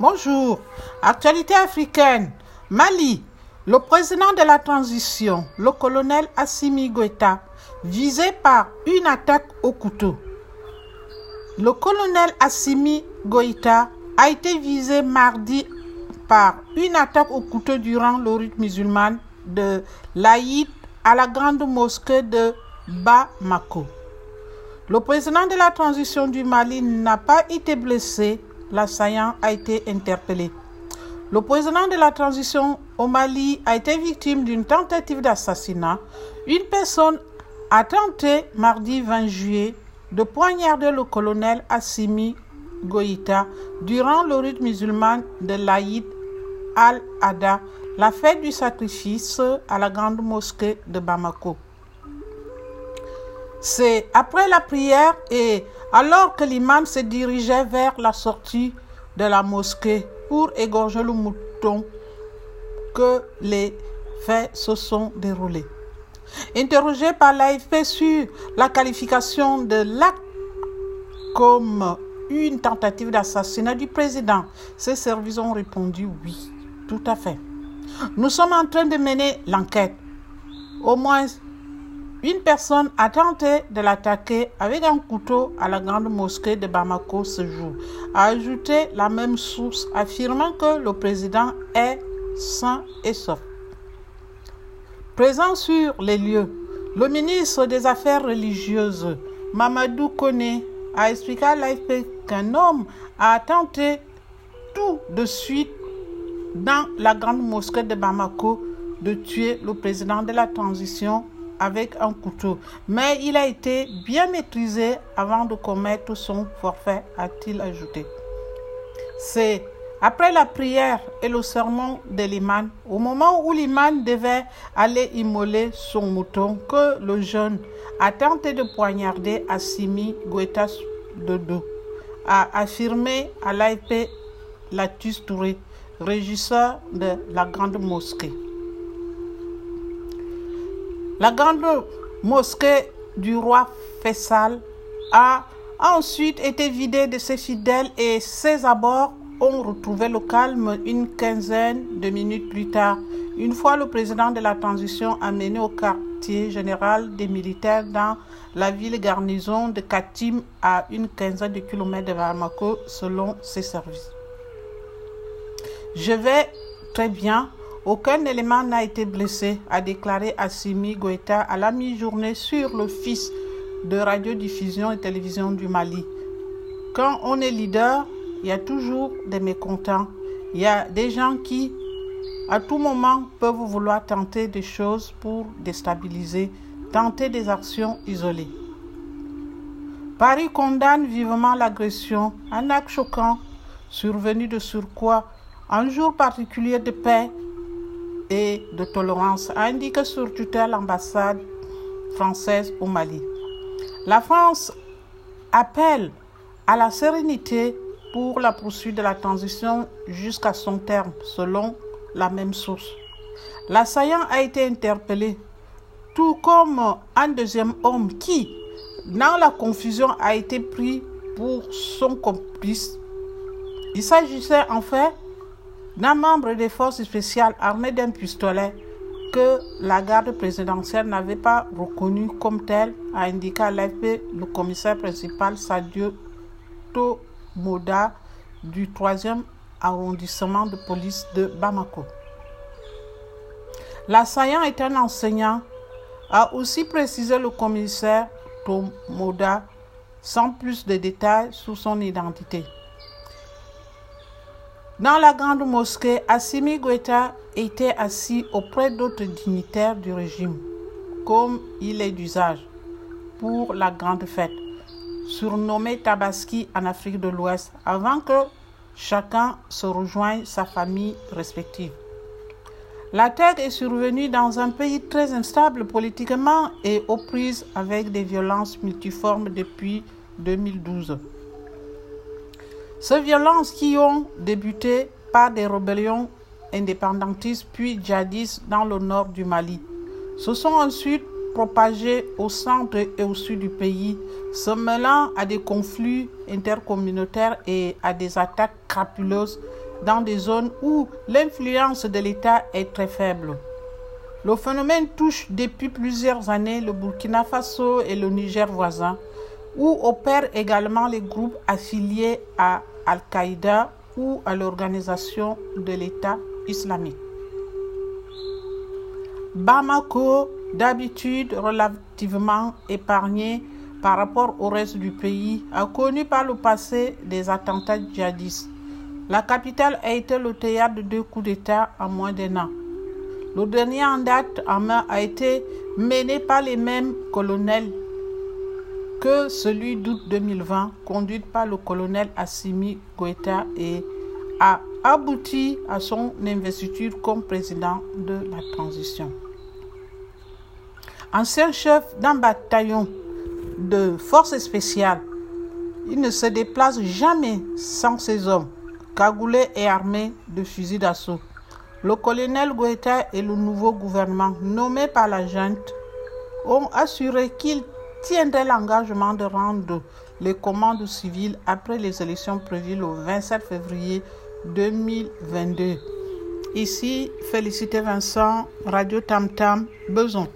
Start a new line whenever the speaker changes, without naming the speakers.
Bonjour. Actualité africaine. Mali. Le président de la transition, le colonel Assimi Goïta, visé par une attaque au couteau. Le colonel Assimi Goïta a été visé mardi par une attaque au couteau durant le rite musulman de l'Aïd à la grande mosquée de Bamako. Le président de la transition du Mali n'a pas été blessé. L'assaillant a été interpellé. Le président de la transition au Mali a été victime d'une tentative d'assassinat. Une personne a tenté mardi 20 juillet de poignarder le colonel Assimi Goïta durant le rite musulman de l'Aïd al-Adha, la fête du sacrifice à la grande mosquée de Bamako. C'est après la prière et alors que l'imam se dirigeait vers la sortie de la mosquée pour égorger le mouton que les faits se sont déroulés. Interrogé par l'AFP sur la qualification de l'acte comme une tentative d'assassinat du président, ces services ont répondu oui, tout à fait. Nous sommes en train de mener l'enquête. Au moins une personne a tenté de l'attaquer avec un couteau à la grande mosquée de Bamako ce jour, a ajouté la même source affirmant que le président est sain et sauf. Présent sur les lieux, le ministre des Affaires religieuses, Mamadou Kone, a expliqué à l'AFP qu'un homme a tenté tout de suite dans la grande mosquée de Bamako de tuer le président de la transition avec un couteau, mais il a été bien maîtrisé avant de commettre son forfait, a-t-il ajouté. C'est après la prière et le sermon de l'imam, au moment où l'imam devait aller immoler son mouton, que le jeune a tenté de poignarder Assimi Goïta de a affirmé à l'AIP Latus Touré, régisseur de la grande mosquée. La grande mosquée du roi Faisal a ensuite été vidée de ses fidèles et ses abords ont retrouvé le calme une quinzaine de minutes plus tard, une fois le président de la transition amené au quartier général des militaires dans la ville garnison de Katim à une quinzaine de kilomètres de Bamako selon ses services. Je vais très bien, aucun élément n'a été blessé, a déclaré Assimi Goïta à la mi-journée sur fils de radiodiffusion et télévision du Mali. Quand on est leader, il y a toujours des mécontents. Il y a des gens qui, à tout moment, peuvent vouloir tenter des choses pour déstabiliser, tenter des actions isolées. Paris condamne vivement l'agression, un acte choquant, survenu de surcroît, un jour particulier de paix et de tolérance, a indiqué sur Twitter l'ambassade française au Mali. La France appelle à la sérénité pour la poursuite de la transition jusqu'à son terme, selon la même source. L'assaillant a été interpellé, tout comme un deuxième homme qui, dans la confusion, a été pris pour son complice. Il s'agissait en fait d'un membre des forces spéciales armé d'un pistolet que la garde présidentielle n'avait pas reconnu comme tel, a indiqué à l'AFP le commissaire principal Sadio Tomoda du 3e arrondissement de police de Bamako. L'assaillant est un enseignant, a aussi précisé le commissaire Tomoda sans plus de détails sur son identité. Dans la grande mosquée, Assimi Goïta était assis auprès d'autres dignitaires du régime, comme il est d'usage pour la grande fête, surnommée Tabaski en Afrique de l'Ouest, avant que chacun se rejoigne sa famille respective. L'attaque est survenue dans un pays très instable politiquement et aux prises avec des violences multiformes depuis 2012. Ces violences qui ont débuté par des rébellions indépendantistes puis djihadistes dans le nord du Mali se sont ensuite propagées au centre et au sud du pays, se mêlant à des conflits intercommunautaires et à des attaques crapuleuses dans des zones où l'influence de l'État est très faible. Le phénomène touche depuis plusieurs années le Burkina Faso et le Niger voisin, où opèrent également les groupes affiliés à Al-Qaïda ou à l'organisation de l'État islamique. Bamako, d'habitude relativement épargné par rapport au reste du pays, a connu par le passé des attentats djihadistes. La capitale a été le théâtre de deux coups d'État en moins d'un an. Le dernier en date en main a été mené par les mêmes colonels que celui d'août 2020, conduit par le colonel Assimi Goïta et a abouti à son investiture comme président de la transition. Ancien chef d'un bataillon de forces spéciales, il ne se déplace jamais sans ses hommes, cagoulés et armés de fusils d'assaut. Le colonel Goïta et le nouveau gouvernement nommé par la junte ont assuré qu'ils tiendraient l'engagement de rendre les commandes civiles après les élections prévues le 27 février 2022. Ici, félicité Vincent, Radio Tam Tam, Beson.